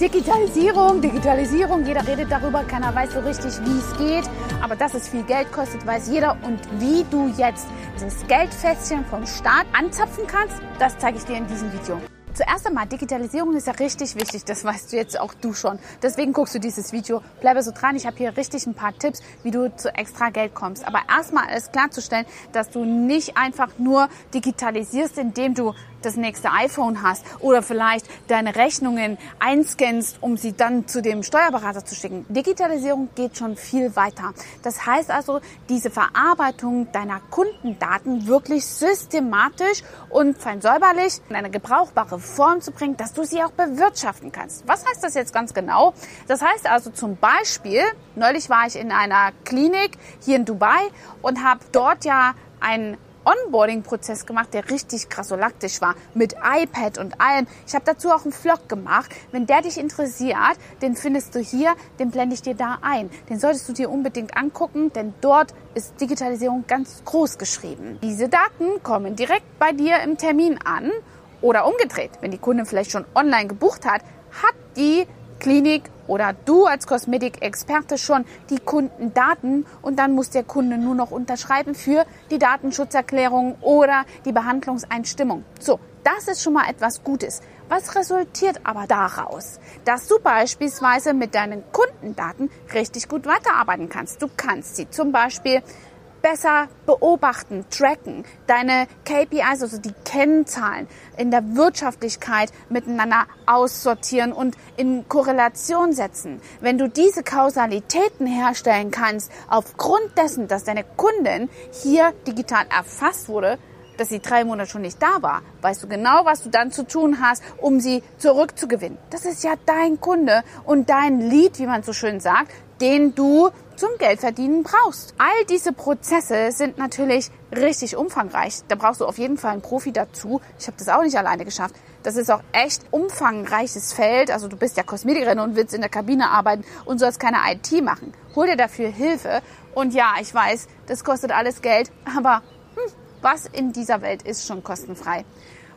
Digitalisierung, Digitalisierung, jeder redet darüber, keiner weiß so richtig, wie es geht. Aber dass es viel Geld kostet, weiß jeder. Und wie du jetzt das Geldfässchen vom Staat anzapfen kannst, das zeige ich dir in diesem Video. Zuerst einmal, Digitalisierung ist ja richtig wichtig, das weißt du jetzt auch du schon. Deswegen guckst du dieses Video. Bleibe so dran, ich habe hier richtig ein paar Tipps, wie du zu extra Geld kommst. Aber erstmal ist klarzustellen, dass du nicht einfach nur digitalisierst, indem du das nächste iPhone hast oder vielleicht deine Rechnungen einscannst, um sie dann zu dem Steuerberater zu schicken. Digitalisierung geht schon viel weiter. Das heißt also, diese Verarbeitung deiner Kundendaten wirklich systematisch und fein säuberlich in eine gebrauchbare Form zu bringen, dass du sie auch bewirtschaften kannst. Was heißt das jetzt ganz genau? Das heißt also zum Beispiel, neulich war ich in einer Klinik hier in Dubai und habe dort ja ein Onboarding-Prozess gemacht, der richtig krassolaktisch war, mit iPad und allem. Ich habe dazu auch einen Vlog gemacht. Wenn der dich interessiert, den findest du hier, den blende ich dir da ein. Den solltest du dir unbedingt angucken, denn dort ist Digitalisierung ganz groß geschrieben. Diese Daten kommen direkt bei dir im Termin an oder umgedreht. Wenn die Kundin vielleicht schon online gebucht hat, hat die Klinik oder du als Kosmetikexperte schon die Kundendaten und dann muss der Kunde nur noch unterschreiben für die Datenschutzerklärung oder die Behandlungseinstimmung. So, das ist schon mal etwas Gutes. Was resultiert aber daraus? Dass du beispielsweise mit deinen Kundendaten richtig gut weiterarbeiten kannst. Du kannst sie zum Beispiel besser beobachten, tracken, deine KPIs, also die Kennzahlen in der Wirtschaftlichkeit miteinander aussortieren und in Korrelation setzen. Wenn du diese Kausalitäten herstellen kannst, aufgrund dessen, dass deine Kundin hier digital erfasst wurde, dass sie drei Monate schon nicht da war, weißt du genau, was du dann zu tun hast, um sie zurückzugewinnen. Das ist ja dein Kunde und dein Lead, wie man so schön sagt, den du zum Geldverdienen brauchst. All diese Prozesse sind natürlich richtig umfangreich. Da brauchst du auf jeden Fall einen Profi dazu. Ich habe das auch nicht alleine geschafft. Das ist auch echt umfangreiches Feld. Also du bist ja Kosmetikerin und willst in der Kabine arbeiten und sollst keine IT machen. Hol dir dafür Hilfe. Und ja, ich weiß, das kostet alles Geld, aber hm, was in dieser Welt ist schon kostenfrei.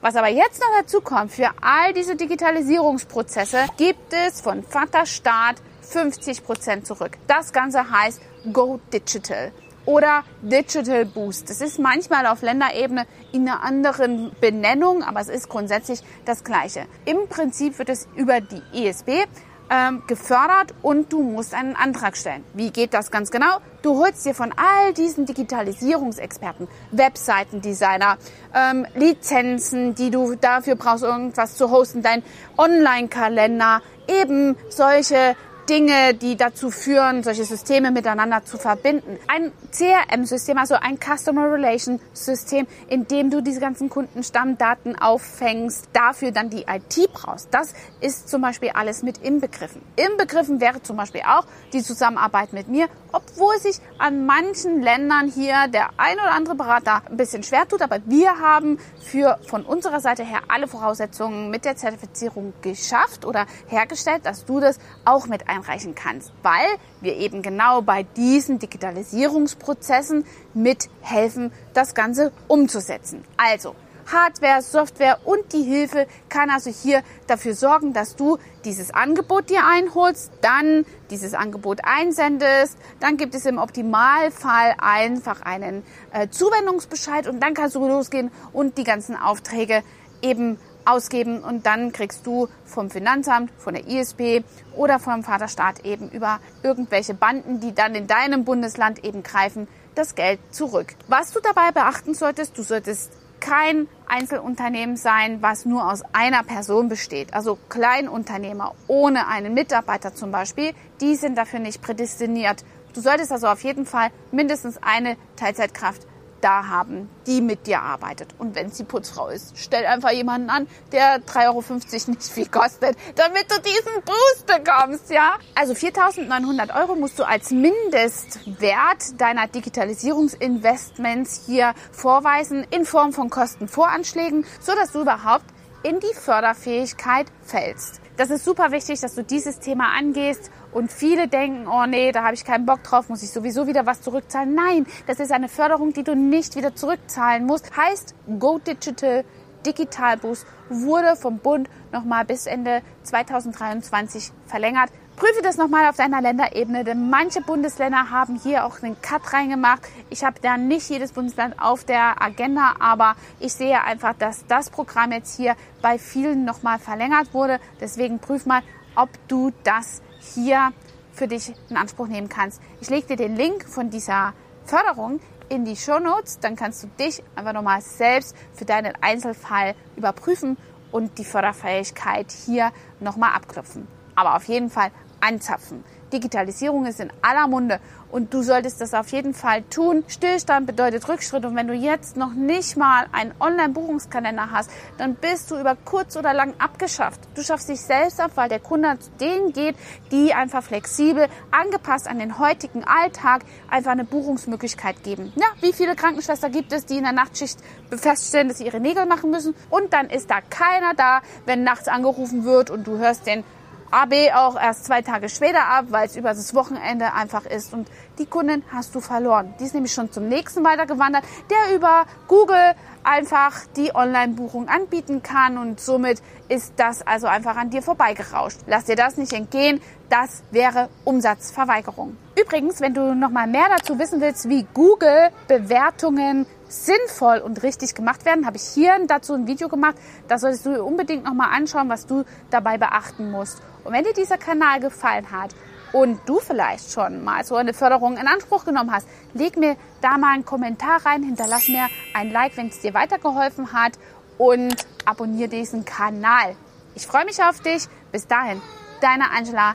Was aber jetzt noch dazu kommt, für all diese Digitalisierungsprozesse gibt es von Vaterstaat 50 Prozent zurück. Das Ganze heißt Go Digital oder Digital Boost. Das ist manchmal auf Länderebene in einer anderen Benennung, aber es ist grundsätzlich das Gleiche. Im Prinzip wird es über die ESB ähm, gefördert und du musst einen Antrag stellen. Wie geht das ganz genau? Du holst dir von all diesen Digitalisierungsexperten, Webseitendesigner, ähm, Lizenzen, die du dafür brauchst, irgendwas zu hosten, dein Online-Kalender, eben solche Dinge, die dazu führen, solche Systeme miteinander zu verbinden. Ein CRM-System, also ein Customer Relation System, in dem du diese ganzen Kundenstammdaten auffängst, dafür dann die IT brauchst. Das ist zum Beispiel alles mit inbegriffen. Inbegriffen wäre zum Beispiel auch die Zusammenarbeit mit mir, obwohl sich an manchen Ländern hier der ein oder andere Berater ein bisschen schwer tut, aber wir haben für von unserer Seite her alle Voraussetzungen mit der Zertifizierung geschafft oder hergestellt, dass du das auch mit einreichen kannst, weil wir eben genau bei diesen Digitalisierungsprozessen mithelfen, das Ganze umzusetzen. Also, Hardware, Software und die Hilfe kann also hier dafür sorgen, dass du dieses Angebot dir einholst, dann dieses Angebot einsendest, dann gibt es im Optimalfall einfach einen äh, Zuwendungsbescheid und dann kannst du losgehen und die ganzen Aufträge eben ausgeben und dann kriegst du vom Finanzamt, von der ISP oder vom Vaterstaat eben über irgendwelche Banden, die dann in deinem Bundesland eben greifen, das Geld zurück. Was du dabei beachten solltest, du solltest kein Einzelunternehmen sein, was nur aus einer Person besteht. Also Kleinunternehmer ohne einen Mitarbeiter zum Beispiel, die sind dafür nicht prädestiniert. Du solltest also auf jeden Fall mindestens eine Teilzeitkraft da haben, die mit dir arbeitet. Und wenn sie Putzfrau ist, stell einfach jemanden an, der 3,50 Euro nicht viel kostet, damit du diesen Boost bekommst, ja? Also 4.900 Euro musst du als Mindestwert deiner Digitalisierungsinvestments hier vorweisen in Form von Kostenvoranschlägen, so dass du überhaupt in die Förderfähigkeit fällst. Das ist super wichtig, dass du dieses Thema angehst und viele denken, oh nee, da habe ich keinen Bock drauf, muss ich sowieso wieder was zurückzahlen. Nein, das ist eine Förderung, die du nicht wieder zurückzahlen musst. Heißt, Go Digital Digitalboost wurde vom Bund nochmal bis Ende 2023 verlängert. Prüfe das nochmal auf deiner Länderebene, denn manche Bundesländer haben hier auch einen Cut reingemacht. Ich habe da nicht jedes Bundesland auf der Agenda, aber ich sehe einfach, dass das Programm jetzt hier bei vielen nochmal verlängert wurde. Deswegen prüf mal, ob du das hier für dich in Anspruch nehmen kannst. Ich lege dir den Link von dieser Förderung in die Show Notes, dann kannst du dich einfach nochmal selbst für deinen Einzelfall überprüfen und die Förderfähigkeit hier nochmal abklopfen. Aber auf jeden Fall anzapfen. Digitalisierung ist in aller Munde und du solltest das auf jeden Fall tun. Stillstand bedeutet Rückschritt und wenn du jetzt noch nicht mal einen Online-Buchungskalender hast, dann bist du über kurz oder lang abgeschafft. Du schaffst dich selbst ab, weil der Kunde zu denen geht, die einfach flexibel, angepasst an den heutigen Alltag einfach eine Buchungsmöglichkeit geben. Ja, wie viele Krankenschwester gibt es, die in der Nachtschicht feststellen, dass sie ihre Nägel machen müssen und dann ist da keiner da, wenn nachts angerufen wird und du hörst den AB auch erst zwei Tage später ab, weil es über das Wochenende einfach ist. Und die Kundin hast du verloren. Die ist nämlich schon zum nächsten weitergewandert, der über Google einfach die Online-Buchung anbieten kann und somit ist das also einfach an dir vorbeigerauscht. Lass dir das nicht entgehen, das wäre Umsatzverweigerung. Übrigens, wenn du noch mal mehr dazu wissen willst, wie Google Bewertungen sinnvoll und richtig gemacht werden, habe ich hier dazu ein Video gemacht. Da solltest du unbedingt noch mal anschauen, was du dabei beachten musst. Und wenn dir dieser Kanal gefallen hat und du vielleicht schon mal so eine Förderung in Anspruch genommen hast, leg mir da mal einen Kommentar rein, hinterlass mir ein Like, wenn es dir weitergeholfen hat und abonniere diesen Kanal. Ich freue mich auf dich. Bis dahin, deine Angela,